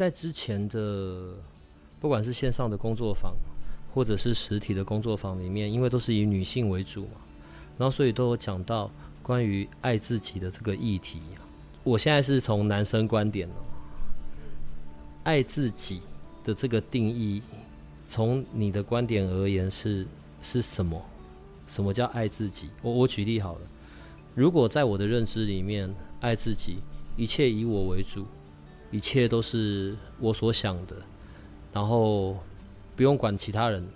在之前的不管是线上的工作坊，或者是实体的工作坊里面，因为都是以女性为主嘛，然后所以都有讲到关于爱自己的这个议题。我现在是从男生观点哦，爱自己的这个定义，从你的观点而言是是什么？什么叫爱自己？我我举例好了，如果在我的认知里面，爱自己，一切以我为主。一切都是我所想的，然后不用管其他人，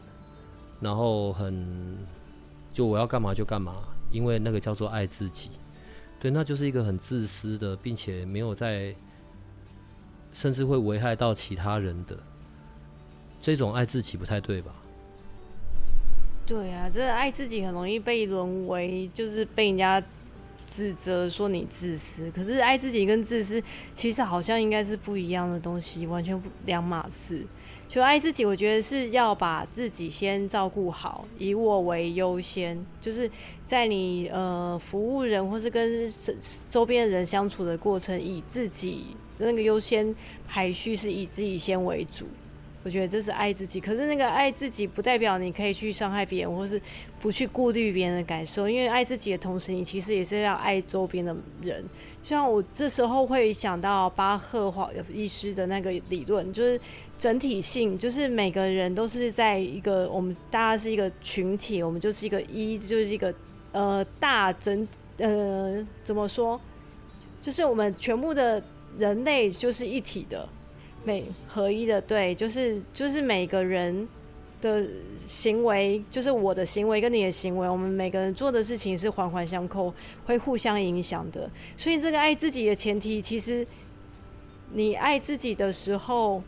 然后很就我要干嘛就干嘛，因为那个叫做爱自己，对，那就是一个很自私的，并且没有在，甚至会危害到其他人的这种爱自己不太对吧？对啊，这爱自己很容易被沦为就是被人家。指责说你自私，可是爱自己跟自私其实好像应该是不一样的东西，完全不两码事。就爱自己，我觉得是要把自己先照顾好，以我为优先，就是在你呃服务人或是跟周边人相处的过程，以自己那个优先排序是以自己先为主。我觉得这是爱自己，可是那个爱自己不代表你可以去伤害别人，或是不去顾虑别人的感受。因为爱自己的同时，你其实也是要爱周边的人。像我这时候会想到巴赫华医师的那个理论，就是整体性，就是每个人都是在一个我们大家是一个群体，我们就是一个一，就是一个呃大整呃怎么说，就是我们全部的人类就是一体的。每合一的对，就是就是每个人的行为，就是我的行为跟你的行为，我们每个人做的事情是环环相扣，会互相影响的。所以这个爱自己的前提，其实你爱自己的时候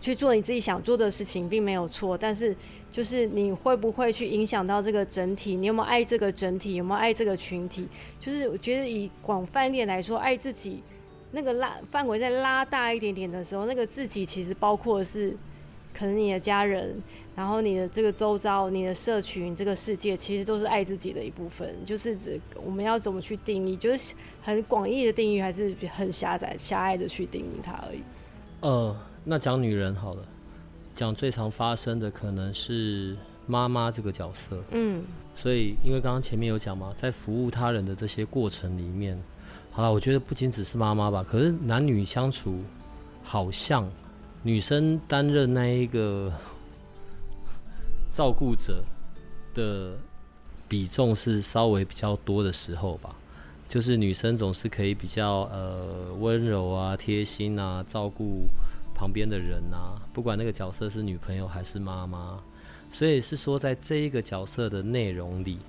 去做你自己想做的事情，并没有错。但是就是你会不会去影响到这个整体？你有没有爱这个整体？有没有爱这个群体？就是我觉得以广泛一点来说，爱自己。那个拉范围再拉大一点点的时候，那个自己其实包括的是可能你的家人，然后你的这个周遭、你的社群、这个世界，其实都是爱自己的一部分。就是指我们要怎么去定义，就是很广义的定义，还是很狭窄、狭隘的去定义它而已。呃，那讲女人好了，讲最常发生的可能是妈妈这个角色。嗯，所以因为刚刚前面有讲嘛，在服务他人的这些过程里面。好了，我觉得不仅只是妈妈吧，可是男女相处，好像女生担任那一个 照顾者的比重是稍微比较多的时候吧。就是女生总是可以比较呃温柔啊、贴心啊，照顾旁边的人啊，不管那个角色是女朋友还是妈妈。所以是说，在这一个角色的内容里，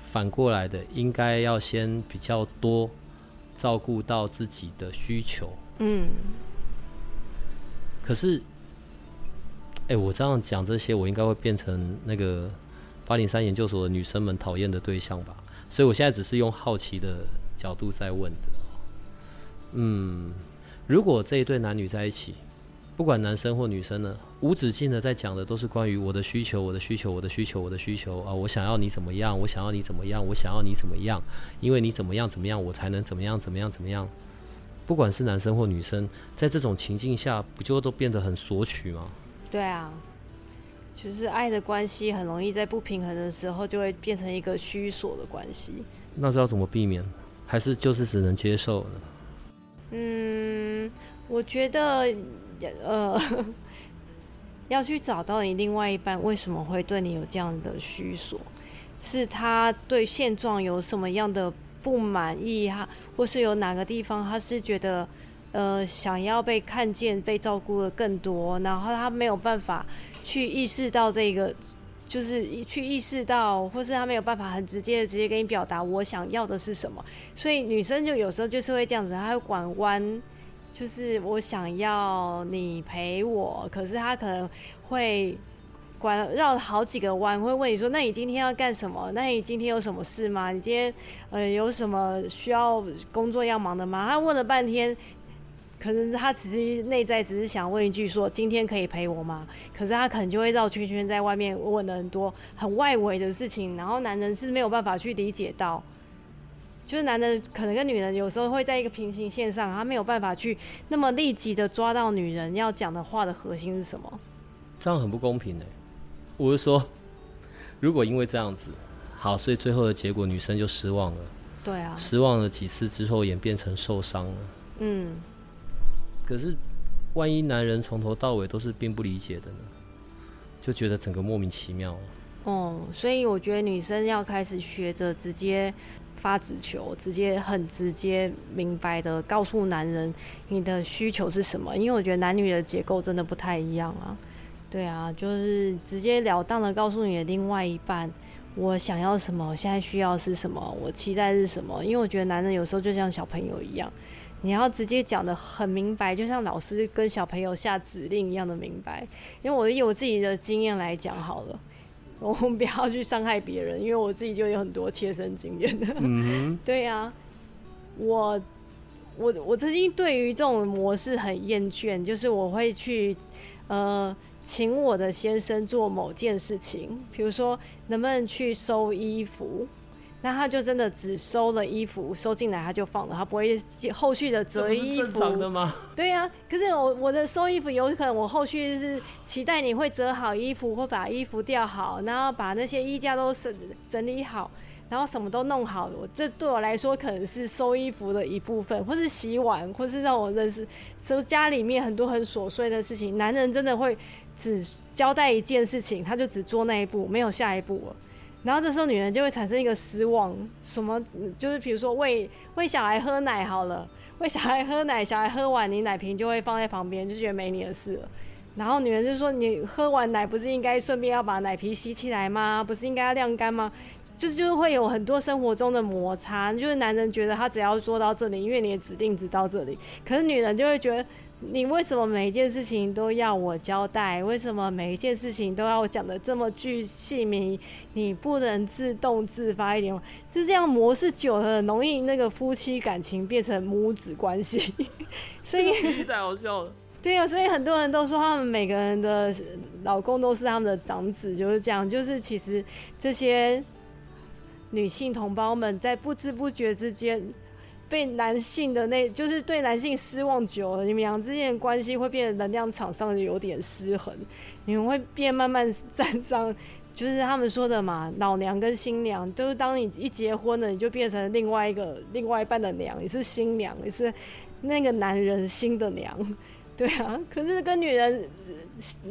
反过来的应该要先比较多。照顾到自己的需求，嗯。可是，哎，我这样讲这些，我应该会变成那个八零三研究所的女生们讨厌的对象吧？所以我现在只是用好奇的角度在问的。嗯，如果这一对男女在一起。不管男生或女生呢，无止境的在讲的都是关于我的需求，我的需求，我的需求，我的需求啊！我想要你怎么样？我想要你怎么样？我想要你怎么样？因为你怎么样怎么样，我才能怎么样怎么样怎么样？不管是男生或女生，在这种情境下，不就都变得很索取吗？对啊，就是爱的关系很容易在不平衡的时候，就会变成一个虚索的关系。那是要怎么避免？还是就是只能接受呢？嗯，我觉得。呃，要去找到你另外一半为什么会对你有这样的需索，是他对现状有什么样的不满意哈，或是有哪个地方他是觉得呃想要被看见、被照顾的更多，然后他没有办法去意识到这个，就是去意识到，或是他没有办法很直接的直接跟你表达我想要的是什么，所以女生就有时候就是会这样子，她会拐弯。就是我想要你陪我，可是他可能会。拐绕了好几个弯，会问你说：“那你今天要干什么？那你今天有什么事吗？你今天呃有什么需要工作要忙的吗？”他问了半天，可能他只是内在只是想问一句说：“今天可以陪我吗？”可是他可能就会绕圈圈在外面问了很多很外围的事情，然后男人是没有办法去理解到，就是男的可能跟女人有时候会在一个平行线上，他没有办法去那么立即的抓到女人要讲的话的核心是什么，这样很不公平哎。我是说，如果因为这样子，好，所以最后的结果女生就失望了。对啊，失望了几次之后演变成受伤了。嗯。可是，万一男人从头到尾都是并不理解的呢？就觉得整个莫名其妙了。哦，所以我觉得女生要开始学着直接发直球，直接很直接明白的告诉男人你的需求是什么，因为我觉得男女的结构真的不太一样啊。对啊，就是直截了当的告诉你的另外一半，我想要什么，现在需要是什么，我期待是什么。因为我觉得男人有时候就像小朋友一样，你要直接讲的很明白，就像老师跟小朋友下指令一样的明白。因为我以我自己的经验来讲好了，我们不要去伤害别人，因为我自己就有很多切身经验的。嗯，对呀，我我我曾经对于这种模式很厌倦，就是我会去呃。请我的先生做某件事情，比如说能不能去收衣服，那他就真的只收了衣服，收进来他就放了，他不会后续的折衣服。正常的吗？对呀，可是我我的收衣服有可能我后续是期待你会折好衣服，或把衣服吊好，然后把那些衣架都整整理好。然后什么都弄好，我这对我来说可能是收衣服的一部分，或是洗碗，或是让我认识，收家里面很多很琐碎的事情。男人真的会只交代一件事情，他就只做那一步，没有下一步了。然后这时候女人就会产生一个失望，什么就是比如说喂喂小孩喝奶好了，喂小孩喝奶，小孩喝完你奶瓶就会放在旁边，就觉得没你的事了。然后女人就说：“你喝完奶不是应该顺便要把奶瓶吸起来吗？不是应该要晾干吗？”就是就是会有很多生活中的摩擦，就是男人觉得他只要做到这里，因为你的指令只到这里，可是女人就会觉得你为什么每一件事情都要我交代？为什么每一件事情都要我讲的这么具细密？你不能自动自发一点吗？就这样模式久了，很容易那个夫妻感情变成母子关系。所以太好笑了。对啊，所以很多人都说他们每个人的老公都是他们的长子，就是这样。就是其实这些。女性同胞们在不知不觉之间被男性的那，就是对男性失望久了，你们俩之间的关系会变得能量场上有点失衡，你们会变慢慢站上，就是他们说的嘛，老娘跟新娘，就是当你一结婚了，你就变成另外一个另外一半的娘，你是新娘，你是那个男人新的娘。对啊，可是跟女人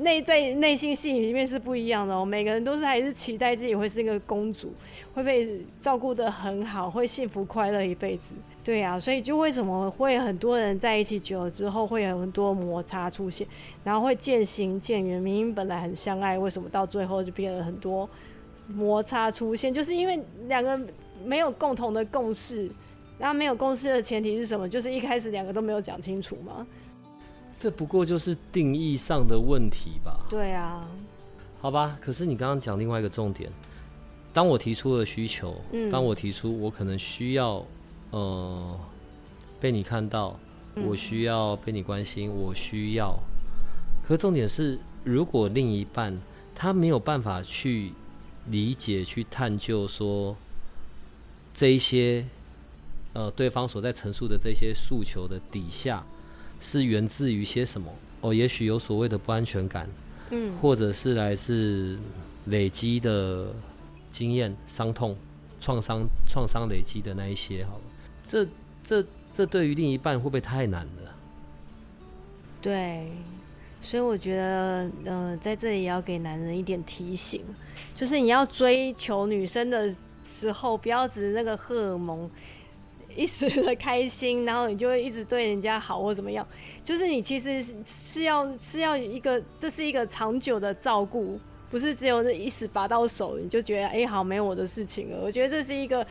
内在内心戏里面是不一样的哦。每个人都是还是期待自己会是一个公主，会被照顾的很好，会幸福快乐一辈子。对啊，所以就为什么会很多人在一起久了之后会有很多摩擦出现，然后会渐行渐远。明明本来很相爱，为什么到最后就变得很多摩擦出现？就是因为两个没有共同的共识。那没有共识的前提是什么？就是一开始两个都没有讲清楚吗？这不过就是定义上的问题吧？对啊，好吧。可是你刚刚讲另外一个重点，当我提出了需求，当我提出我可能需要，呃，被你看到，我需要被你关心，我需要。可重点是，如果另一半他没有办法去理解、去探究，说这一些，呃，对方所在陈述的这些诉求的底下。是源自于些什么？哦，也许有所谓的不安全感，嗯，或者是来自累积的经验、伤痛、创伤、创伤累积的那一些，好了，这、这、这对于另一半会不会太难了？对，所以我觉得，呃，在这里也要给男人一点提醒，就是你要追求女生的时候，不要只那个荷尔蒙。一时的开心，然后你就会一直对人家好或怎么样，就是你其实是要是要一个，这是一个长久的照顾，不是只有那一时拔到手你就觉得哎好没我的事情了。我觉得这是一个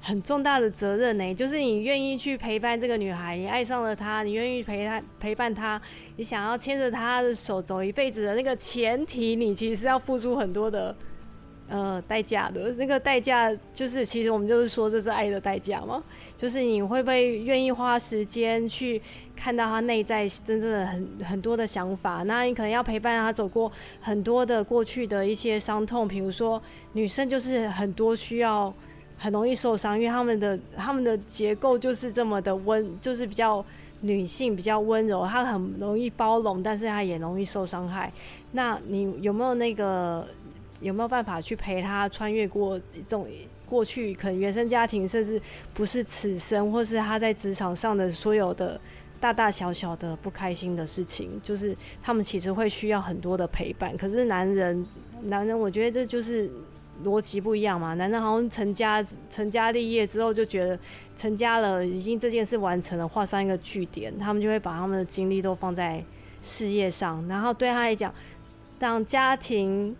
很重大的责任呢，就是你愿意去陪伴这个女孩，你爱上了她，你愿意陪她陪伴她，你想要牵着她的手走一辈子的那个前提，你其实是要付出很多的呃代价的。那个代价就是，其实我们就是说这是爱的代价嘛，就是你会不会愿意花时间去看到他内在真正的很很多的想法？那你可能要陪伴他走过很多的过去的一些伤痛，比如说女生就是很多需要。很容易受伤，因为他们的他们的结构就是这么的温，就是比较女性，比较温柔，她很容易包容，但是她也容易受伤害。那你有没有那个有没有办法去陪他穿越过这种过去可能原生家庭，甚至不是此生，或是他在职场上的所有的大大小小的不开心的事情，就是他们其实会需要很多的陪伴。可是男人，男人，我觉得这就是。逻辑不一样嘛，男人好像成家成家立业之后就觉得成家了，已经这件事完成了，画上一个句点，他们就会把他们的精力都放在事业上，然后对他来讲，让家庭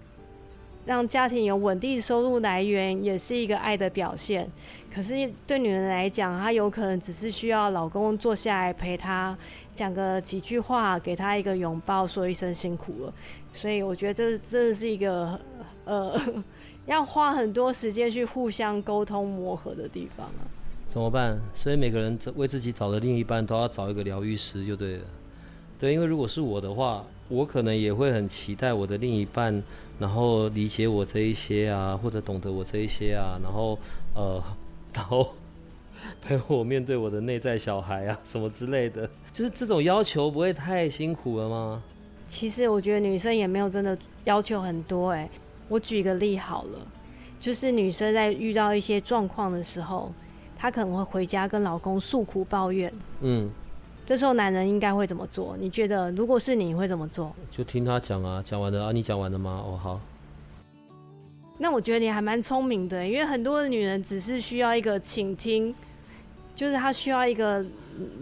让家庭有稳定收入来源也是一个爱的表现。可是对女人来讲，她有可能只是需要老公坐下来陪她讲个几句话，给她一个拥抱，说一声辛苦了。所以我觉得这真的是一个呃。要花很多时间去互相沟通磨合的地方啊，怎么办？所以每个人为自己找的另一半都要找一个疗愈师就对了。对，因为如果是我的话，我可能也会很期待我的另一半，然后理解我这一些啊，或者懂得我这一些啊，然后呃，然后陪我面对我的内在小孩啊，什么之类的。就是这种要求不会太辛苦了吗？其实我觉得女生也没有真的要求很多哎。我举个例好了，就是女生在遇到一些状况的时候，她可能会回家跟老公诉苦抱怨。嗯，这时候男人应该会怎么做？你觉得如果是你会怎么做？就听他讲啊，讲完了啊，你讲完了吗？哦，好。那我觉得你还蛮聪明的，因为很多的女人只是需要一个倾听，就是她需要一个。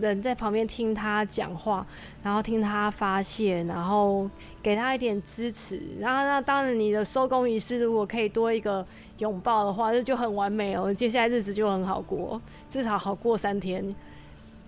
人在旁边听她讲话，然后听她发泄，然后给她一点支持。然后那当然，你的收工仪式如果可以多一个拥抱的话，那就很完美哦。接下来日子就很好过，至少好过三天。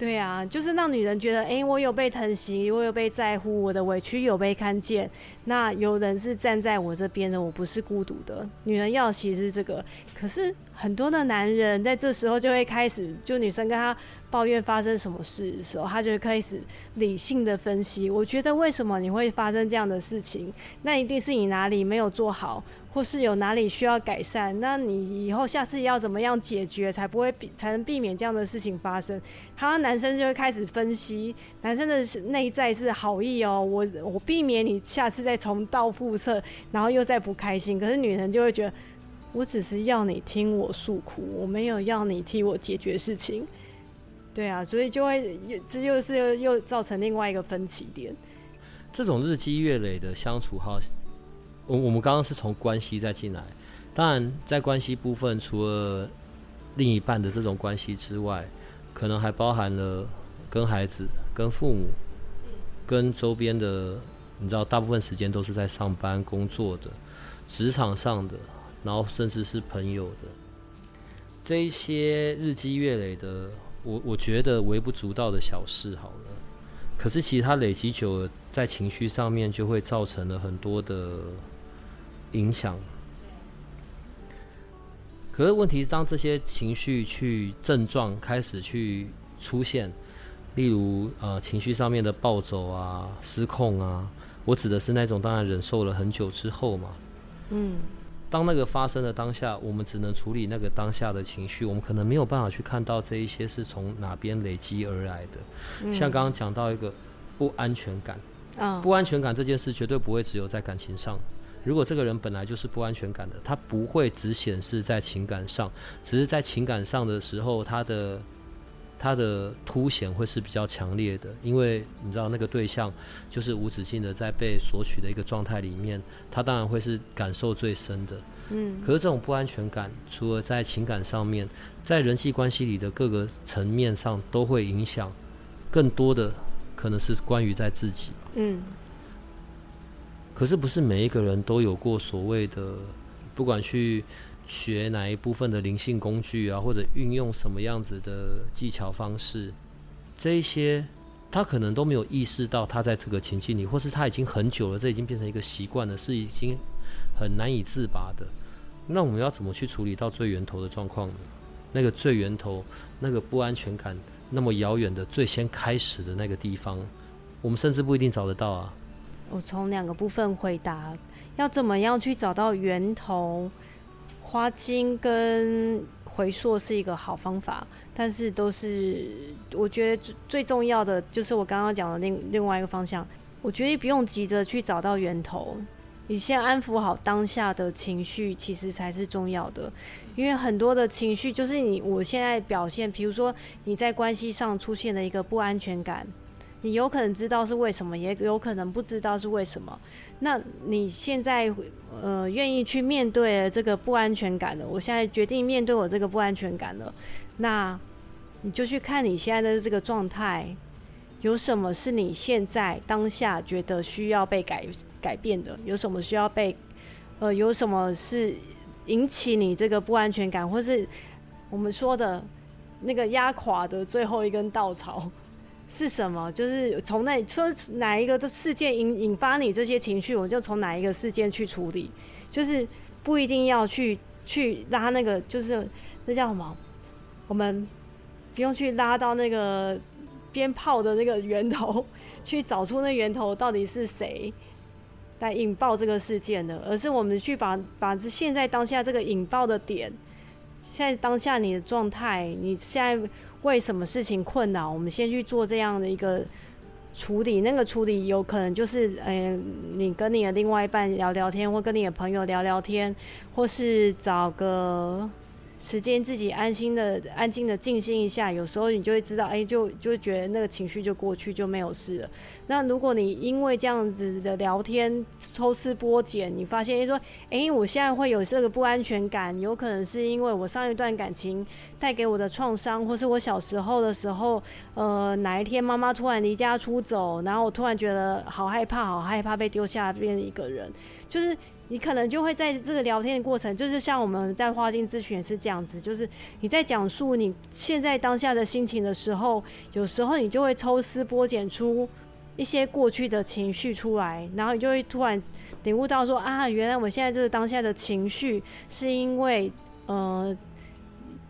对啊，就是让女人觉得，哎，我有被疼惜，我有被在乎，我的委屈有被看见。那有人是站在我这边的，我不是孤独的。女人要其实是这个，可是很多的男人在这时候就会开始，就女生跟他。抱怨发生什么事的时候，他就会开始理性的分析。我觉得为什么你会发生这样的事情？那一定是你哪里没有做好，或是有哪里需要改善。那你以后下次要怎么样解决，才不会避才能避免这样的事情发生？他男生就会开始分析，男生的内在是好意哦，我我避免你下次再重蹈覆辙，然后又再不开心。可是女人就会觉得，我只是要你听我诉苦，我没有要你替我解决事情。对啊，所以就会这又是又造成另外一个分歧点。这种日积月累的相处哈，我我们刚刚是从关系再进来，当然在关系部分，除了另一半的这种关系之外，可能还包含了跟孩子、跟父母、跟周边的，你知道，大部分时间都是在上班工作的，职场上的，然后甚至是朋友的，这一些日积月累的。我我觉得微不足道的小事好了，可是其实它累积久了，在情绪上面就会造成了很多的影响。可是问题是，当这些情绪去症状开始去出现，例如呃情绪上面的暴走啊、失控啊，我指的是那种当然忍受了很久之后嘛，嗯。当那个发生的当下，我们只能处理那个当下的情绪，我们可能没有办法去看到这一些是从哪边累积而来的。像刚刚讲到一个不安全感，不安全感这件事绝对不会只有在感情上。如果这个人本来就是不安全感的，他不会只显示在情感上，只是在情感上的时候，他的。他的凸显会是比较强烈的，因为你知道那个对象就是无止境的在被索取的一个状态里面，他当然会是感受最深的。嗯，可是这种不安全感，除了在情感上面，在人际关系里的各个层面上都会影响，更多的可能是关于在自己。嗯，可是不是每一个人都有过所谓的，不管去。学哪一部分的灵性工具啊，或者运用什么样子的技巧方式，这一些他可能都没有意识到他在这个情境里，或是他已经很久了，这已经变成一个习惯了，是已经很难以自拔的。那我们要怎么去处理到最源头的状况呢？那个最源头，那个不安全感那么遥远的最先开始的那个地方，我们甚至不一定找得到啊。我从两个部分回答，要怎么样去找到源头？花精跟回溯是一个好方法，但是都是我觉得最最重要的就是我刚刚讲的另另外一个方向。我觉得不用急着去找到源头，你先安抚好当下的情绪，其实才是重要的。因为很多的情绪就是你我现在表现，比如说你在关系上出现了一个不安全感。你有可能知道是为什么，也有可能不知道是为什么。那你现在呃愿意去面对这个不安全感了？我现在决定面对我这个不安全感了。那你就去看你现在的这个状态，有什么是你现在当下觉得需要被改改变的？有什么需要被呃有什么是引起你这个不安全感，或是我们说的那个压垮的最后一根稻草？是什么？就是从那说哪一个的事件引引发你这些情绪，我就从哪一个事件去处理。就是不一定要去去拉那个，就是那叫什么？我们不用去拉到那个鞭炮的那个源头，去找出那源头到底是谁来引爆这个事件的，而是我们去把把这现在当下这个引爆的点，现在当下你的状态，你现在。为什么事情困扰？我们先去做这样的一个处理。那个处理有可能就是，嗯，你跟你的另外一半聊聊天，或跟你的朋友聊聊天，或是找个。时间自己安心的、安静的静心一下，有时候你就会知道，哎，就就觉得那个情绪就过去，就没有事了。那如果你因为这样子的聊天抽丝剥茧，你发现说，哎，我现在会有这个不安全感，有可能是因为我上一段感情带给我的创伤，或是我小时候的时候，呃，哪一天妈妈突然离家出走，然后我突然觉得好害怕，好害怕被丢下变一个人，就是。你可能就会在这个聊天的过程，就是像我们在花精咨询也是这样子，就是你在讲述你现在当下的心情的时候，有时候你就会抽丝剥茧出一些过去的情绪出来，然后你就会突然领悟到说啊，原来我现在这个当下的情绪是因为呃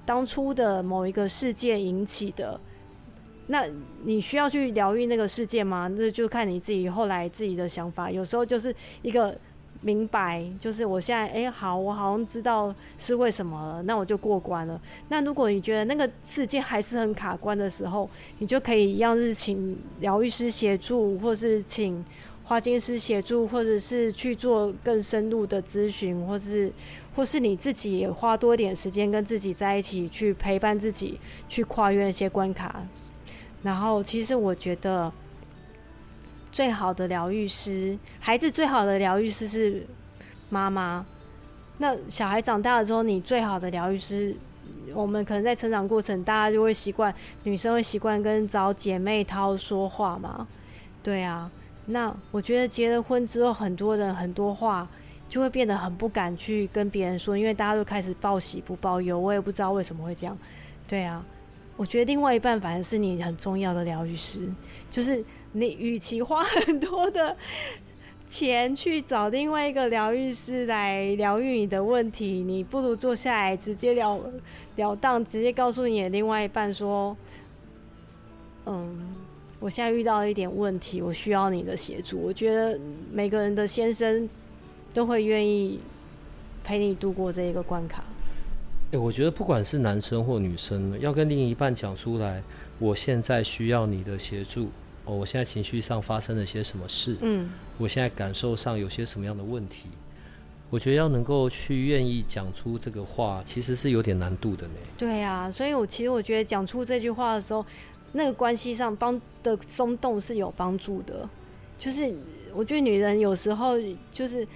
当初的某一个事件引起的。那你需要去疗愈那个事件吗？那就看你自己后来自己的想法。有时候就是一个。明白，就是我现在哎，好，我好像知道是为什么了，那我就过关了。那如果你觉得那个事件还是很卡关的时候，你就可以一样是请疗愈师协助，或是请花精师协助，或者是去做更深入的咨询，或是或是你自己也花多点时间跟自己在一起，去陪伴自己，去跨越一些关卡。然后，其实我觉得。最好的疗愈师，孩子最好的疗愈师是妈妈。那小孩长大了之后，你最好的疗愈师，我们可能在成长过程，大家就会习惯，女生会习惯跟找姐妹掏说话嘛。对啊，那我觉得结了婚之后，很多人很多话就会变得很不敢去跟别人说，因为大家都开始报喜不报忧。我也不知道为什么会这样。对啊，我觉得另外一半反而是你很重要的疗愈师，就是。你与其花很多的钱去找另外一个疗愈师来疗愈你的问题，你不如坐下来直接了了当，直接告诉你的另外一半说：“嗯，我现在遇到一点问题，我需要你的协助。”我觉得每个人的先生都会愿意陪你度过这一个关卡。哎，我觉得不管是男生或女生，要跟另一半讲出来，我现在需要你的协助。哦，我现在情绪上发生了些什么事？嗯，我现在感受上有些什么样的问题？我觉得要能够去愿意讲出这个话，其实是有点难度的呢。对啊，所以我其实我觉得讲出这句话的时候，那个关系上帮的松动是有帮助的。就是我觉得女人有时候就是，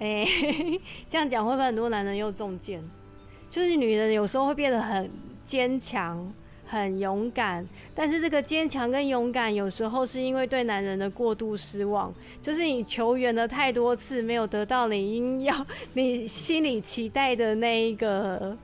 哎，这样讲会不会很多男人又中箭？就是女人有时候会变得很坚强。很勇敢，但是这个坚强跟勇敢有时候是因为对男人的过度失望，就是你求援了太多次没有得到你应要你心里期待的那一个。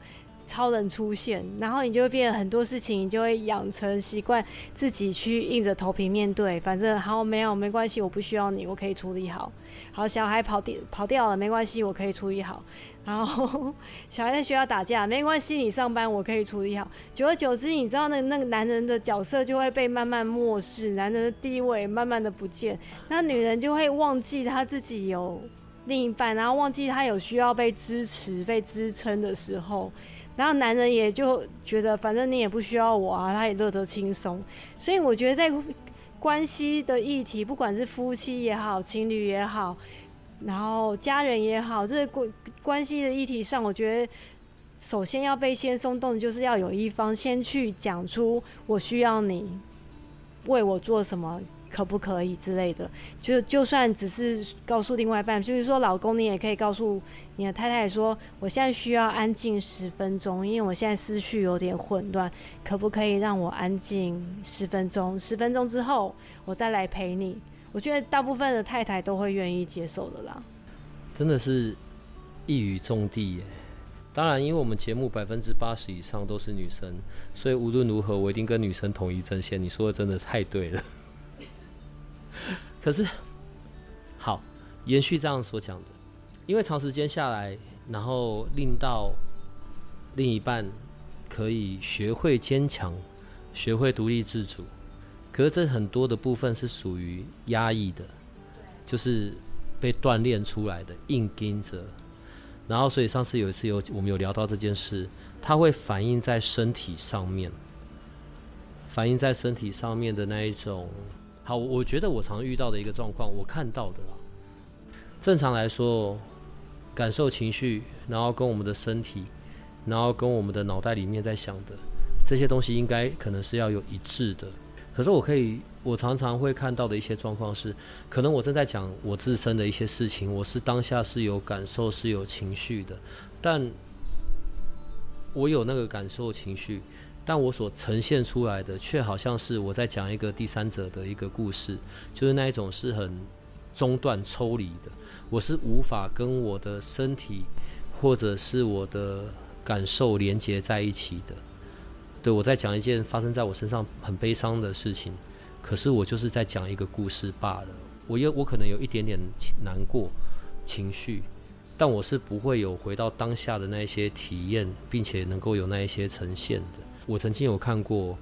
超人出现，然后你就会变很多事情，你就会养成习惯自己去硬着头皮面对。反正好没有没关系，我不需要你，我可以处理好。好，小孩跑掉跑掉了没关系，我可以处理好。然后小孩在学校打架没关系，你上班我可以处理好。久而久之，你知道那那个男人的角色就会被慢慢漠视，男人的地位慢慢的不见，那女人就会忘记她自己有另一半，然后忘记她有需要被支持、被支撑的时候。然后男人也就觉得，反正你也不需要我啊，他也乐得轻松。所以我觉得在关系的议题，不管是夫妻也好，情侣也好，然后家人也好，这关关系的议题上，我觉得首先要被先松动，就是要有一方先去讲出我需要你为我做什么。可不可以之类的？就就算只是告诉另外一半，就是说老公，你也可以告诉你的太太说，我现在需要安静十分钟，因为我现在思绪有点混乱，可不可以让我安静十分钟？十分钟之后我再来陪你。我觉得大部分的太太都会愿意接受的啦。真的是一语中的耶！当然，因为我们节目百分之八十以上都是女生，所以无论如何，我一定跟女生统一阵线。你说的真的太对了。可是，好，延续这样所讲的，因为长时间下来，然后令到另一半可以学会坚强，学会独立自主。可是这很多的部分是属于压抑的，就是被锻炼出来的，硬盯着。然后，所以上次有一次有我们有聊到这件事，它会反映在身体上面，反映在身体上面的那一种。好，我觉得我常遇到的一个状况，我看到的啦。正常来说，感受情绪，然后跟我们的身体，然后跟我们的脑袋里面在想的这些东西，应该可能是要有一致的。可是我可以，我常常会看到的一些状况是，可能我正在讲我自身的一些事情，我是当下是有感受、是有情绪的，但我有那个感受、情绪。但我所呈现出来的，却好像是我在讲一个第三者的一个故事，就是那一种是很中断、抽离的。我是无法跟我的身体或者是我的感受连接在一起的。对我在讲一件发生在我身上很悲伤的事情，可是我就是在讲一个故事罢了。我有我可能有一点点难过情绪，但我是不会有回到当下的那一些体验，并且能够有那一些呈现的。我曾经有看过，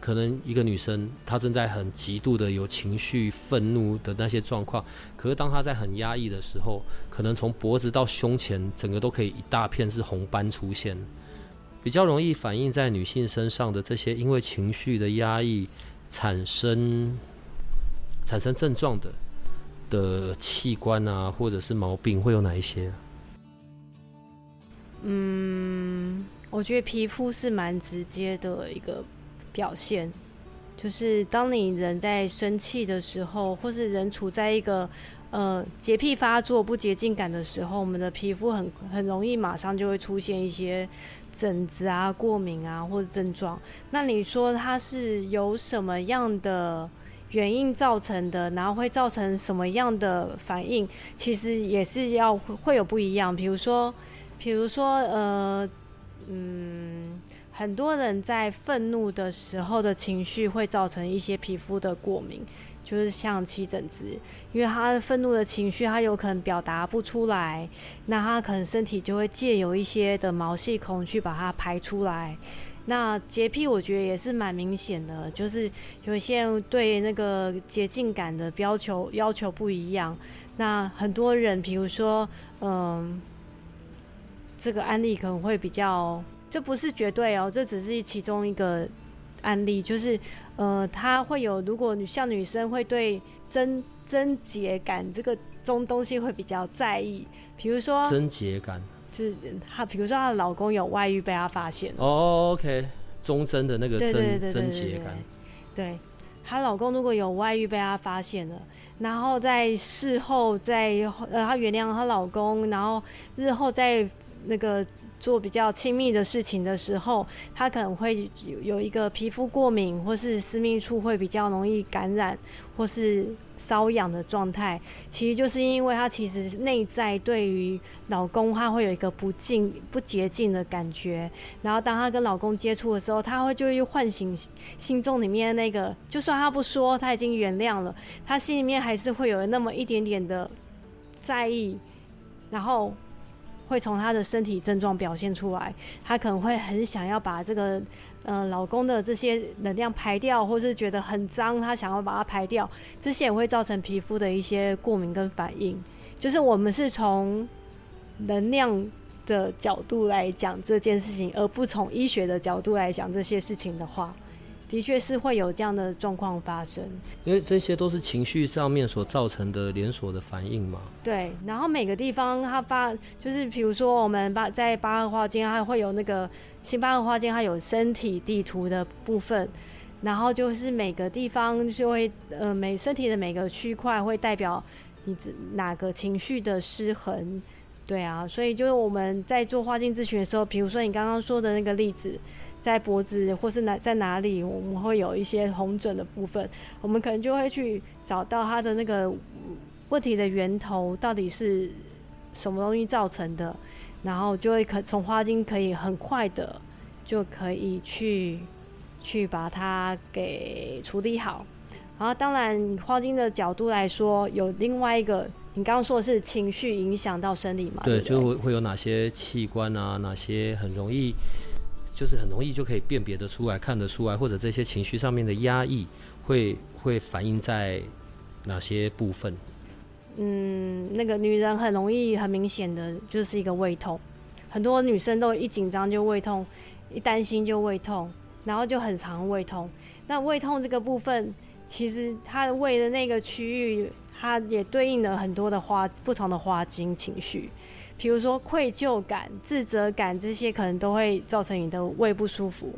可能一个女生她正在很极度的有情绪、愤怒的那些状况，可是当她在很压抑的时候，可能从脖子到胸前，整个都可以一大片是红斑出现，比较容易反映在女性身上的这些因为情绪的压抑产生产生症状的的器官啊，或者是毛病会有哪一些？嗯。我觉得皮肤是蛮直接的一个表现，就是当你人在生气的时候，或是人处在一个呃洁癖发作、不洁净感的时候，我们的皮肤很很容易马上就会出现一些疹子啊、过敏啊或者症状。那你说它是由什么样的原因造成的？然后会造成什么样的反应？其实也是要会有不一样。比如说，比如说呃。嗯，很多人在愤怒的时候的情绪会造成一些皮肤的过敏，就是像起疹子，因为他愤怒的情绪，他有可能表达不出来，那他可能身体就会借由一些的毛细孔去把它排出来。那洁癖我觉得也是蛮明显的，就是有一些人对那个洁净感的要求要求不一样。那很多人，比如说，嗯。这个案例可能会比较，这不是绝对哦，这只是其中一个案例，就是呃，他会有，如果女像女生会对贞贞洁感这个中东西会比较在意，比如说贞洁感，就是她，比如说她的老公有外遇被她发现哦，OK，忠贞的那个贞贞洁感，对她老公如果有外遇被她发现了。然后在事后，在呃，她原谅她老公，然后日后再那个做比较亲密的事情的时候，他可能会有有一个皮肤过敏，或是私密处会比较容易感染，或是瘙痒的状态。其实就是因为他其实内在对于老公他会有一个不净不洁净的感觉，然后当他跟老公接触的时候，他会就会唤醒心中里面那个，就算他不说他已经原谅了，他心里面还是会有那么一点点的在意，然后。会从她的身体症状表现出来，她可能会很想要把这个，呃，老公的这些能量排掉，或是觉得很脏，她想要把它排掉，这些也会造成皮肤的一些过敏跟反应。就是我们是从能量的角度来讲这件事情，而不从医学的角度来讲这些事情的话。的确是会有这样的状况发生，因为这些都是情绪上面所造成的连锁的反应嘛。对，然后每个地方它发，就是比如说我们八在八二花间，它会有那个新八二花间，它有身体地图的部分，然后就是每个地方就会呃每身体的每个区块会代表你哪个情绪的失衡。对啊，所以就是我们在做花境咨询的时候，比如说你刚刚说的那个例子。在脖子或是哪在哪里，我们会有一些红疹的部分，我们可能就会去找到它的那个问题的源头到底是什么东西造成的，然后就会可从花精可以很快的就可以去去把它给处理好。然后当然花精的角度来说，有另外一个，你刚刚说的是情绪影响到生理嘛？对，就会会有哪些器官啊，哪些很容易。就是很容易就可以辨别得出来，看得出来，或者这些情绪上面的压抑会会反映在哪些部分？嗯，那个女人很容易很明显的就是一个胃痛，很多女生都一紧张就胃痛，一担心就胃痛，然后就很常胃痛。那胃痛这个部分，其实她的胃的那个区域，它也对应了很多的花不同的花精情绪。比如说愧疚感、自责感这些，可能都会造成你的胃不舒服。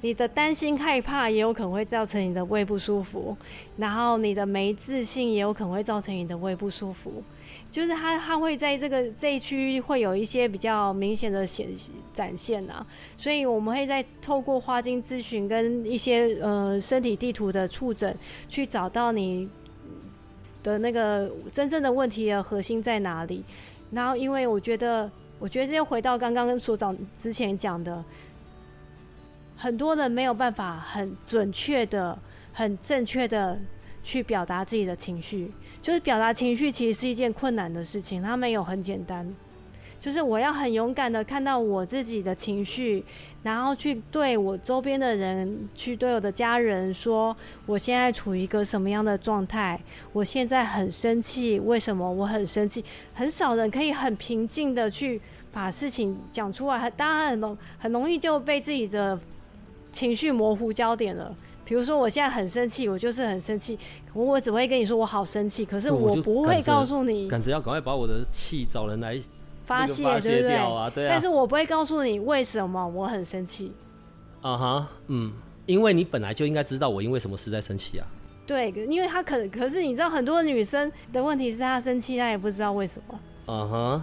你的担心、害怕也有可能会造成你的胃不舒服。然后你的没自信也有可能会造成你的胃不舒服。就是它，它会在这个这一区会有一些比较明显的显展现啊。所以我们会在透过花精咨询跟一些呃身体地图的触诊，去找到你的那个真正的问题的核心在哪里。然后，因为我觉得，我觉得这又回到刚刚跟所长之前讲的，很多人没有办法很准确的、很正确的去表达自己的情绪，就是表达情绪其实是一件困难的事情，它没有很简单。就是我要很勇敢的看到我自己的情绪，然后去对我周边的人，去对我的家人说，我现在处于一个什么样的状态？我现在很生气，为什么我很生气？很少人可以很平静的去把事情讲出来，当然很容很容易就被自己的情绪模糊焦点了。比如说我现在很生气，我就是很生气，我只会跟你说我好生气，可是我不会告诉你，赶着要赶快把我的气找人来。发泄对不对？但是我不会告诉你为什么我很生气。啊哈，嗯，因为你本来就应该知道我因为什么事在生气啊。对，因为他可可是你知道很多女生的问题是她生气，她也不知道为什么。嗯哼，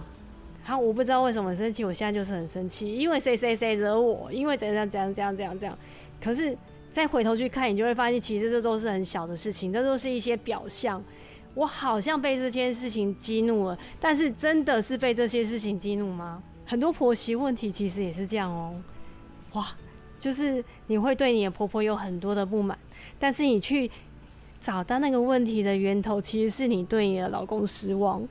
好，我不知道为什么生气，我现在就是很生气，因为谁谁谁惹我，因为怎样怎样怎样怎样怎样。可是再回头去看，你就会发现，其实这都是很小的事情，这都是一些表象。我好像被这件事情激怒了，但是真的是被这些事情激怒吗？很多婆媳问题其实也是这样哦。哇，就是你会对你的婆婆有很多的不满，但是你去找到那个问题的源头，其实是你对你的老公失望。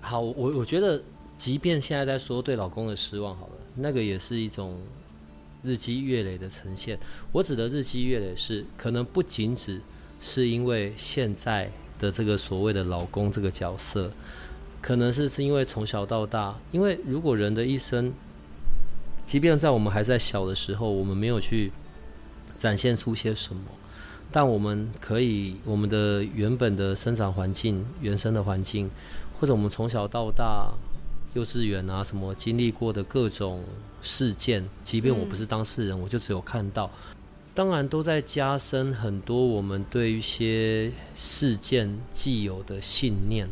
好，我我觉得，即便现在在说对老公的失望，好了，那个也是一种日积月累的呈现。我指的日积月累是，可能不仅只是因为现在。的这个所谓的老公这个角色，可能是是因为从小到大，因为如果人的一生，即便在我们还在小的时候，我们没有去展现出些什么，但我们可以，我们的原本的生长环境、原生的环境，或者我们从小到大幼稚园啊什么经历过的各种事件，即便我不是当事人，我就只有看到。当然都在加深很多我们对一些事件既有的信念，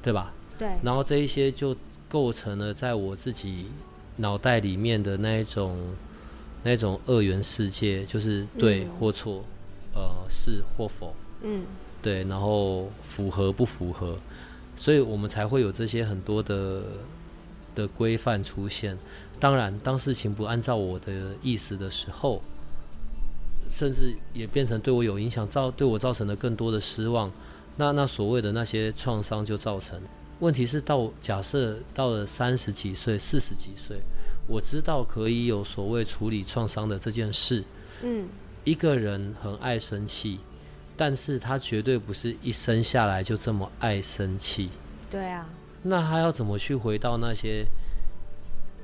对吧？对。然后这一些就构成了在我自己脑袋里面的那一种那种二元世界，就是对或错，呃，是或否，嗯，对，然后符合不符合，所以我们才会有这些很多的的规范出现。当然，当事情不按照我的意思的时候，甚至也变成对我有影响，造对我造成了更多的失望。那那所谓的那些创伤就造成。问题是到假设到了三十几岁、四十几岁，我知道可以有所谓处理创伤的这件事。嗯，一个人很爱生气，但是他绝对不是一生下来就这么爱生气。对啊。那他要怎么去回到那些？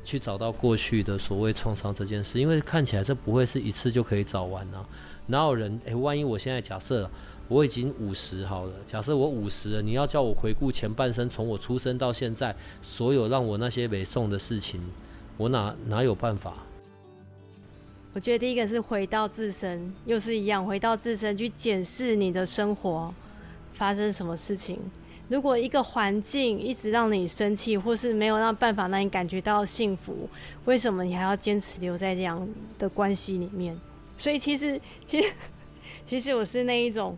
去找到过去的所谓创伤这件事，因为看起来这不会是一次就可以找完啊。哪有人？诶，万一我现在假设我已经五十好了，假设我五十了，你要叫我回顾前半生，从我出生到现在，所有让我那些没送的事情，我哪哪有办法？我觉得第一个是回到自身，又是一样，回到自身去检视你的生活发生什么事情。如果一个环境一直让你生气，或是没有让办法让你感觉到幸福，为什么你还要坚持留在这样的关系里面？所以其实，其实，其实我是那一种，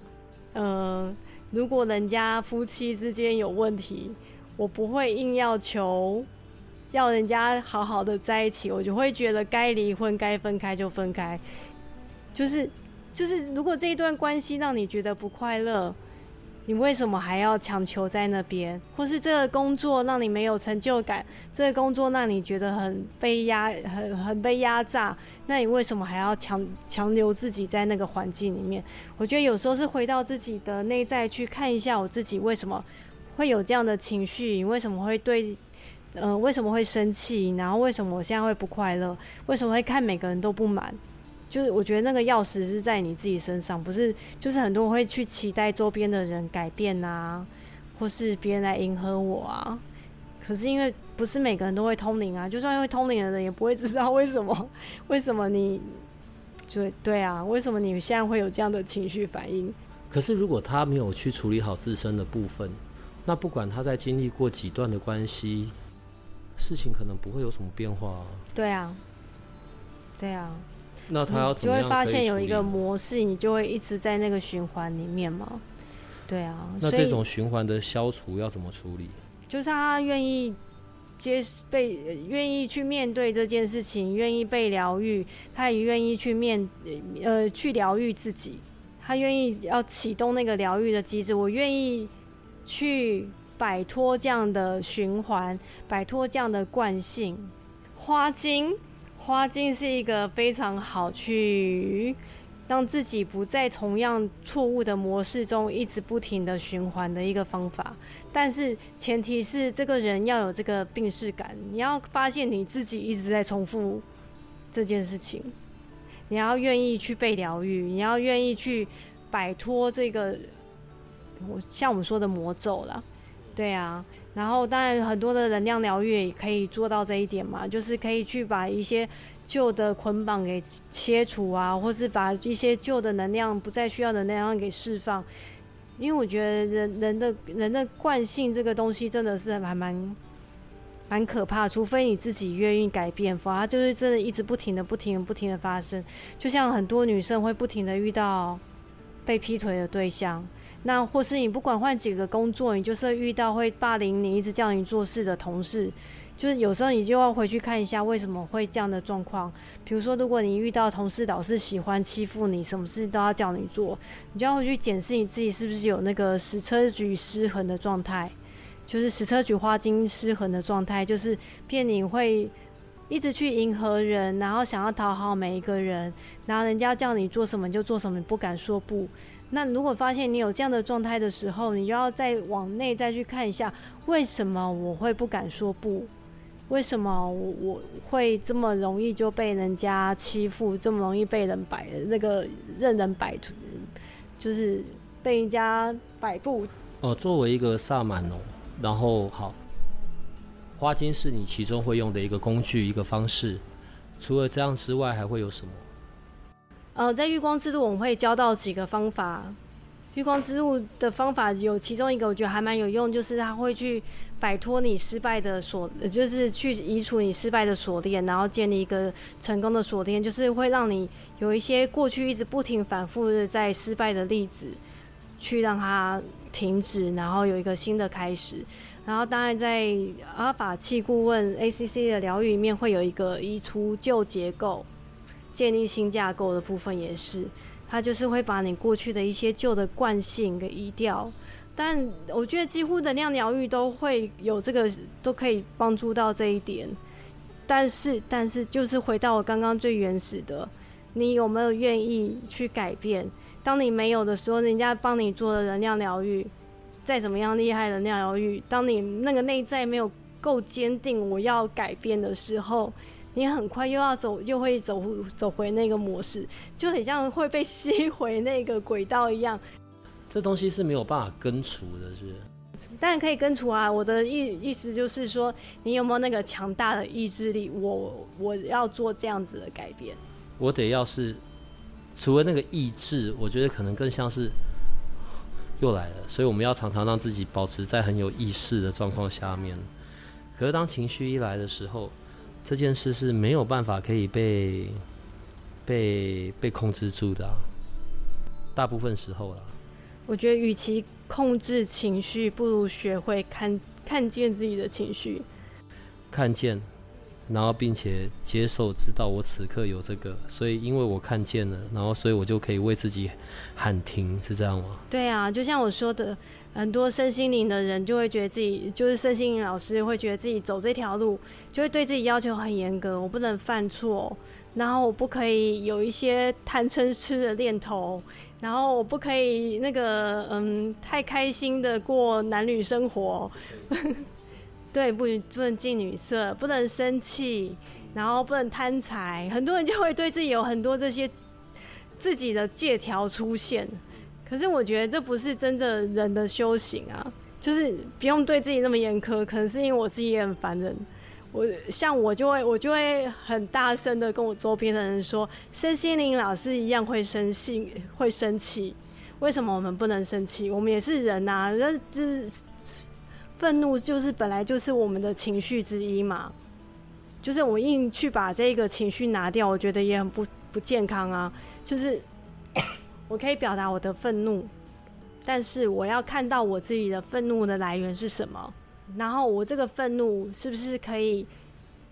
呃，如果人家夫妻之间有问题，我不会硬要求要人家好好的在一起，我就会觉得该离婚、该分开就分开。就是，就是，如果这一段关系让你觉得不快乐。你为什么还要强求在那边？或是这个工作让你没有成就感，这个工作让你觉得很被压、很很被压榨，那你为什么还要强强留自己在那个环境里面？我觉得有时候是回到自己的内在去看一下，我自己为什么会有这样的情绪？你为什么会对，呃，为什么会生气？然后为什么我现在会不快乐？为什么会看每个人都不满？就是我觉得那个钥匙是在你自己身上，不是就是很多人会去期待周边的人改变啊，或是别人来迎合我啊。可是因为不是每个人都会通灵啊，就算会通灵的人也不会知道为什么，为什么你，就对啊，为什么你现在会有这样的情绪反应？可是如果他没有去处理好自身的部分，那不管他在经历过几段的关系，事情可能不会有什么变化啊。对啊，对啊。那他要就会发现有一个模式，你就会一直在那个循环里面嘛。对啊，那这种循环的消除要怎么处理？就是他愿意接被，愿意去面对这件事情，愿意被疗愈，他也愿意去面呃去疗愈自己，他愿意要启动那个疗愈的机制。我愿意去摆脱这样的循环，摆脱这样的惯性。花精。花镜是一个非常好去让自己不在同样错误的模式中一直不停的循环的一个方法，但是前提是这个人要有这个病视感，你要发现你自己一直在重复这件事情，你要愿意去被疗愈，你要愿意去摆脱这个我像我们说的魔咒了，对啊。然后，当然很多的能量疗愈也可以做到这一点嘛，就是可以去把一些旧的捆绑给切除啊，或是把一些旧的能量不再需要的能量给释放。因为我觉得人人的人的惯性这个东西真的是还蛮蛮可怕，除非你自己愿意改变，否则就是真的一直不停的、不停的、不停的发生。就像很多女生会不停的遇到被劈腿的对象。那或是你不管换几个工作，你就是遇到会霸凌你、一直叫你做事的同事，就是有时候你就要回去看一下为什么会这样的状况。比如说，如果你遇到同事老是喜欢欺负你，什么事都要叫你做，你就要回去检视你自己是不是有那个矢车局失衡的状态，就是矢车局花精失衡的状态，就是骗你会一直去迎合人，然后想要讨好每一个人，然后人家叫你做什么就做什么，不敢说不。那如果发现你有这样的状态的时候，你就要再往内再去看一下，为什么我会不敢说不？为什么我我会这么容易就被人家欺负，这么容易被人摆那个任人摆，就是被人家摆布？哦，作为一个萨满哦，然后好，花金是你其中会用的一个工具，一个方式。除了这样之外，还会有什么？呃，在月光之路，我们会教到几个方法，月光之路的方法有其中一个，我觉得还蛮有用，就是他会去摆脱你失败的锁，就是去移除你失败的锁链，然后建立一个成功的锁链，就是会让你有一些过去一直不停反复的在失败的例子，去让它停止，然后有一个新的开始。然后当然在阿法器顾问 ACC 的疗愈里面，会有一个移除旧结构，建立新架构的部分也是。它就是会把你过去的一些旧的惯性给移掉，但我觉得几乎能量疗愈都会有这个，都可以帮助到这一点。但是，但是就是回到我刚刚最原始的，你有没有愿意去改变？当你没有的时候，人家帮你做的能量疗愈，再怎么样厉害的能量疗愈，当你那个内在没有够坚定，我要改变的时候。你很快又要走，又会走走回那个模式，就很像会被吸回那个轨道一样。这东西是没有办法根除的，是不是？当然可以根除啊！我的意意思就是说，你有没有那个强大的意志力？我我要做这样子的改变。我得要是除了那个意志，我觉得可能更像是又来了。所以我们要常常让自己保持在很有意识的状况下面。可是当情绪一来的时候，这件事是没有办法可以被被被控制住的，大部分时候啦。我觉得，与其控制情绪，不如学会看看见自己的情绪，看见，然后并且接受，知道我此刻有这个，所以因为我看见了，然后所以我就可以为自己喊停，是这样吗？对啊，就像我说的。很多身心灵的人就会觉得自己就是身心灵老师，会觉得自己走这条路就会对自己要求很严格，我不能犯错，然后我不可以有一些贪嗔痴的念头，然后我不可以那个嗯太开心的过男女生活，对，不不能近女色，不能生气，然后不能贪财，很多人就会对自己有很多这些自己的借条出现。可是我觉得这不是真的人的修行啊，就是不用对自己那么严苛。可能是因为我自己也很烦人，我像我就会我就会很大声的跟我周边的人说，身心灵老师一样会生气，会生气。为什么我们不能生气？我们也是人呐，那就是愤怒就是本来就是我们的情绪之一嘛。就是我硬去把这个情绪拿掉，我觉得也很不不健康啊。就是。我可以表达我的愤怒，但是我要看到我自己的愤怒的来源是什么，然后我这个愤怒是不是可以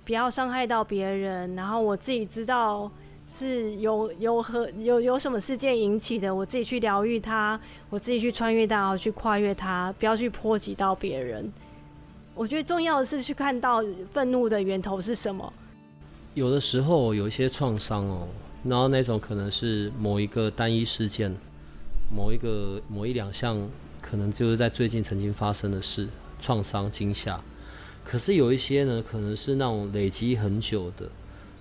不要伤害到别人，然后我自己知道是有有和有有什么事件引起的，我自己去疗愈它，我自己去穿越它，去跨越它，不要去波及到别人。我觉得重要的是去看到愤怒的源头是什么。有的时候有一些创伤哦。然后那种可能是某一个单一事件，某一个某一两项，可能就是在最近曾经发生的事，创伤惊吓。可是有一些呢，可能是那种累积很久的，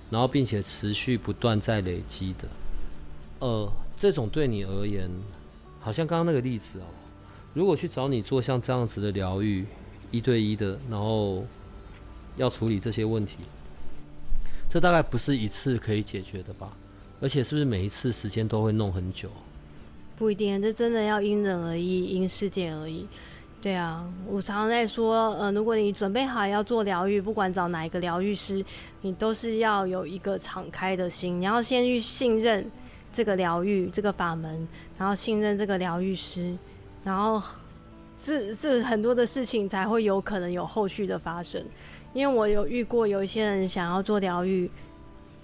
然后并且持续不断在累积的。呃，这种对你而言，好像刚刚那个例子哦，如果去找你做像这样子的疗愈，一对一的，然后要处理这些问题，这大概不是一次可以解决的吧？而且是不是每一次时间都会弄很久？不一定，这真的要因人而异，因事件而异。对啊，我常常在说，呃，如果你准备好要做疗愈，不管找哪一个疗愈师，你都是要有一个敞开的心，你要先去信任这个疗愈这个法门，然后信任这个疗愈师，然后这这很多的事情才会有可能有后续的发生。因为我有遇过有一些人想要做疗愈。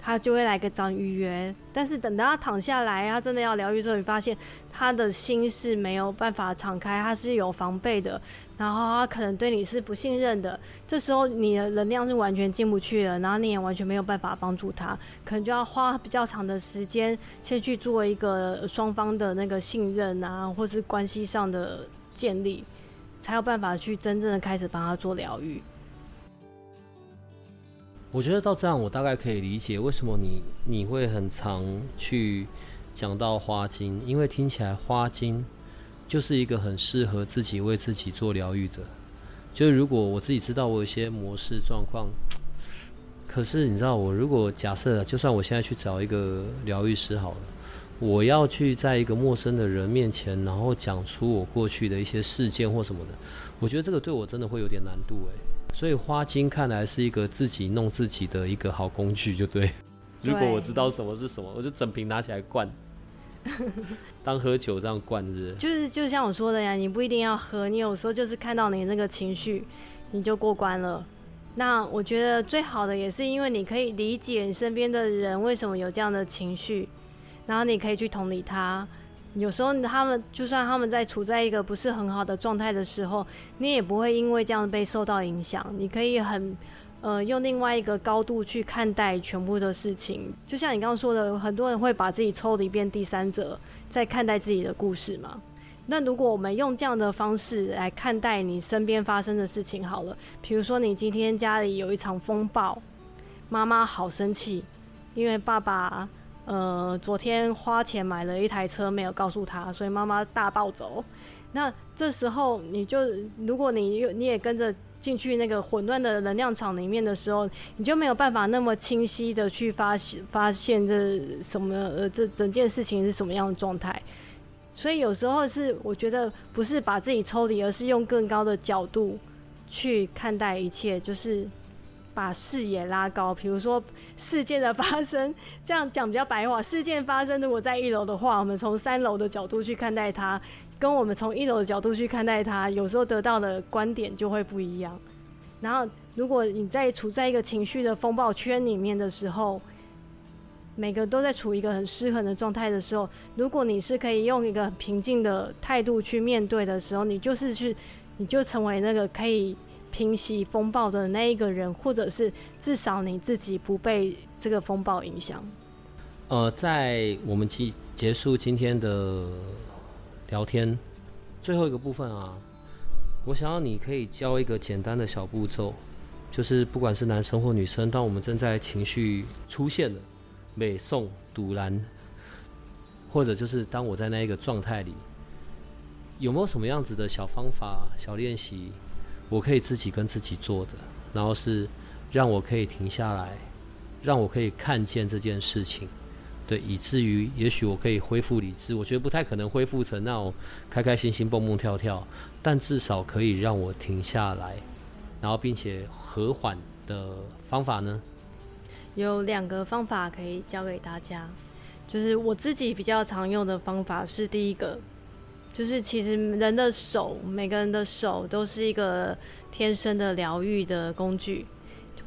他就会来个张预约，但是等到他躺下来，他真的要疗愈之后，你发现他的心是没有办法敞开，他是有防备的，然后他可能对你是不信任的。这时候你的能量是完全进不去了，然后你也完全没有办法帮助他，可能就要花比较长的时间，先去做一个双方的那个信任啊，或是关系上的建立，才有办法去真正的开始帮他做疗愈。我觉得到这样，我大概可以理解为什么你你会很常去讲到花精，因为听起来花精就是一个很适合自己为自己做疗愈的。就是如果我自己知道我有些模式状况，可是你知道，我如果假设就算我现在去找一个疗愈师好了，我要去在一个陌生的人面前，然后讲出我过去的一些事件或什么的，我觉得这个对我真的会有点难度诶。所以花精看来是一个自己弄自己的一个好工具，就对。如果我知道什么是什么，我就整瓶拿起来灌，当喝酒这样灌是。就是就像我说的呀，你不一定要喝，你有时候就是看到你那个情绪，你就过关了。那我觉得最好的也是因为你可以理解你身边的人为什么有这样的情绪，然后你可以去同理他。有时候他们就算他们在处在一个不是很好的状态的时候，你也不会因为这样被受到影响。你可以很呃用另外一个高度去看待全部的事情。就像你刚刚说的，很多人会把自己抽离变第三者，在看待自己的故事嘛。那如果我们用这样的方式来看待你身边发生的事情，好了，比如说你今天家里有一场风暴，妈妈好生气，因为爸爸呃昨天花钱买了一台车没有告诉他，所以妈妈大暴走。那这时候你就如果你你也跟着进去那个混乱的能量场里面的时候，你就没有办法那么清晰的去发现发现这什么呃这整件事情是什么样的状态。所以有时候是我觉得不是把自己抽离，而是用更高的角度去看待一切，就是把视野拉高。比如说事件的发生，这样讲比较白话。事件发生如果在一楼的话，我们从三楼的角度去看待它，跟我们从一楼的角度去看待它，有时候得到的观点就会不一样。然后如果你在处在一个情绪的风暴圈里面的时候，每个都在处于一个很失衡的状态的时候，如果你是可以用一个很平静的态度去面对的时候，你就是去，你就成为那个可以平息风暴的那一个人，或者是至少你自己不被这个风暴影响。呃，在我们结结束今天的聊天最后一个部分啊，我想要你可以教一个简单的小步骤，就是不管是男生或女生，当我们正在情绪出现了。美颂堵拦，或者就是当我在那一个状态里，有没有什么样子的小方法、小练习，我可以自己跟自己做的，然后是让我可以停下来，让我可以看见这件事情，对，以至于也许我可以恢复理智。我觉得不太可能恢复成那种开开心心、蹦蹦跳跳，但至少可以让我停下来，然后并且和缓的方法呢？有两个方法可以教给大家，就是我自己比较常用的方法是第一个，就是其实人的手，每个人的手都是一个天生的疗愈的工具。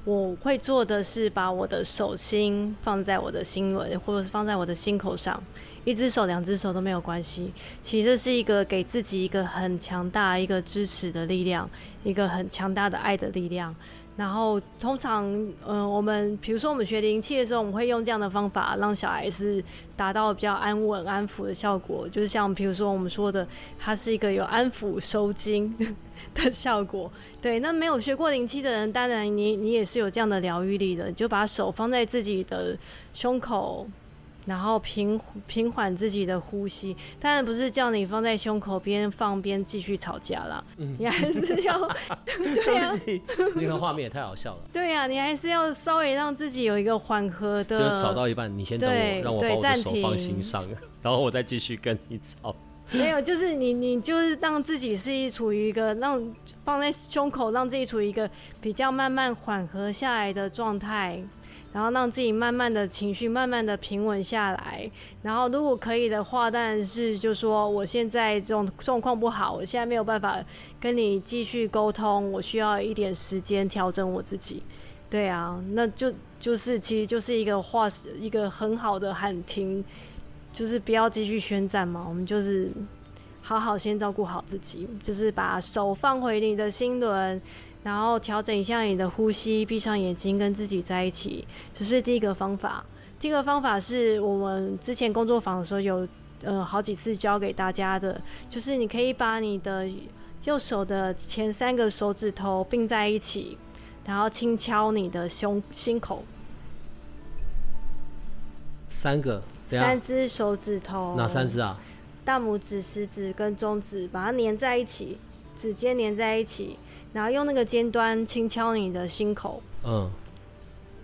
我会做的是把我的手心放在我的心轮，或者是放在我的心口上，一只手、两只手都没有关系。其实是一个给自己一个很强大、一个支持的力量，一个很强大的爱的力量。然后通常，嗯，我们比如说我们学灵气的时候，我们会用这样的方法让小孩是达到比较安稳、安抚的效果。就是像比如说我们说的，它是一个有安抚收精 的效果。对，那没有学过灵气的人，当然你你也是有这样的疗愈力的，就把手放在自己的胸口。然后平平缓自己的呼吸，当然不是叫你放在胸口边放边继续吵架了，你还是要 对呀，那个画面也太好笑了。对呀，你还是要稍微让自己有一个缓和的。就吵到一半，你先等我，让我把我的手放心上，然后我再继续跟你吵。没有，就是你你就是让自己是处于一个让放在胸口，让自己处于一个比较慢慢缓和下来的状态。然后让自己慢慢的情绪慢慢的平稳下来，然后如果可以的话，当然是就说我现在这种状况不好，我现在没有办法跟你继续沟通，我需要一点时间调整我自己。对啊，那就就是其实就是一个话一个很好的喊停，就是不要继续宣战嘛，我们就是好好先照顾好自己，就是把手放回你的心轮。然后调整一下你的呼吸，闭上眼睛跟自己在一起，这是第一个方法。第二个方法是我们之前工作坊的时候有呃好几次教给大家的，就是你可以把你的右手的前三个手指头并在一起，然后轻敲你的胸心口。三个？三只手指头？哪三只啊？大拇指、食指跟中指，把它粘在一起，指尖粘在一起。然后用那个尖端轻敲你的心口。嗯，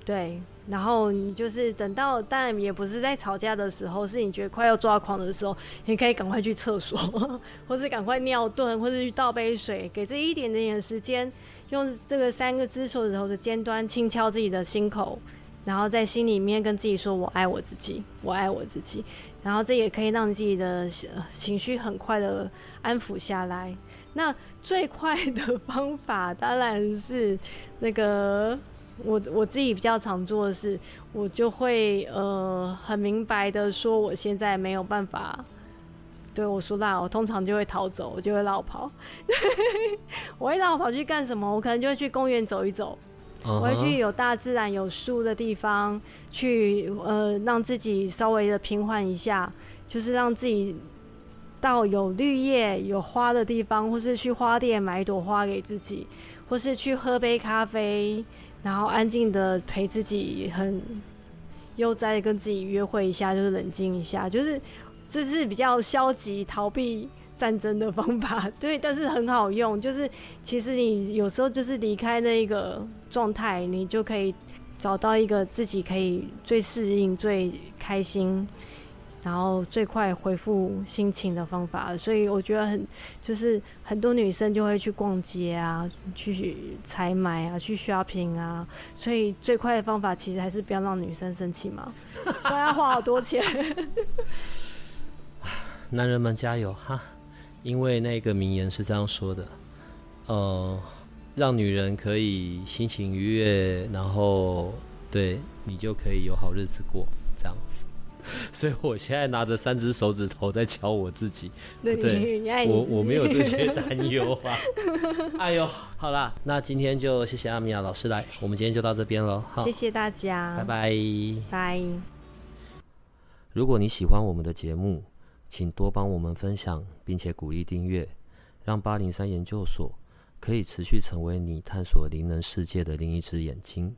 对，然后你就是等到，当然也不是在吵架的时候，是你觉得快要抓狂的时候，你可以赶快去厕所，或是赶快尿遁，或者去倒杯水，给自己一点点的时间，用这个三个只手指头的尖端轻敲自己的心口，然后在心里面跟自己说：“我爱我自己，我爱我自己。”然后这也可以让自己的情绪很快的安抚下来。那最快的方法当然是那个。我我自己比较常做的是，我就会呃很明白的说，我现在没有办法。对我说那我通常就会逃走，我就会绕跑。我会绕跑去干什么？我可能就会去公园走一走，我会去有大自然、有树的地方，去呃让自己稍微的平缓一下，就是让自己到有绿叶、有花的地方，或是去花店买一朵花给自己，或是去喝杯咖啡。然后安静的陪自己，很悠哉的跟自己约会一下，就是冷静一下，就是这是比较消极逃避战争的方法，对，但是很好用。就是其实你有时候就是离开那一个状态，你就可以找到一个自己可以最适应、最开心。然后最快恢复心情的方法，所以我觉得很就是很多女生就会去逛街啊，去采买啊，去 shopping 啊，所以最快的方法其实还是不要让女生生气嘛，不然要花好多钱。男人们加油哈！因为那个名言是这样说的，呃，让女人可以心情愉悦，然后对你就可以有好日子过，这样子。所以我现在拿着三只手指头在敲我自己，对，对我我没有这些 担忧啊。哎呦，好啦，那今天就谢谢阿米娅老师来，我们今天就到这边喽。好，谢谢大家，拜拜，拜。如果你喜欢我们的节目，请多帮我们分享，并且鼓励订阅，让八零三研究所可以持续成为你探索灵能世界的另一只眼睛。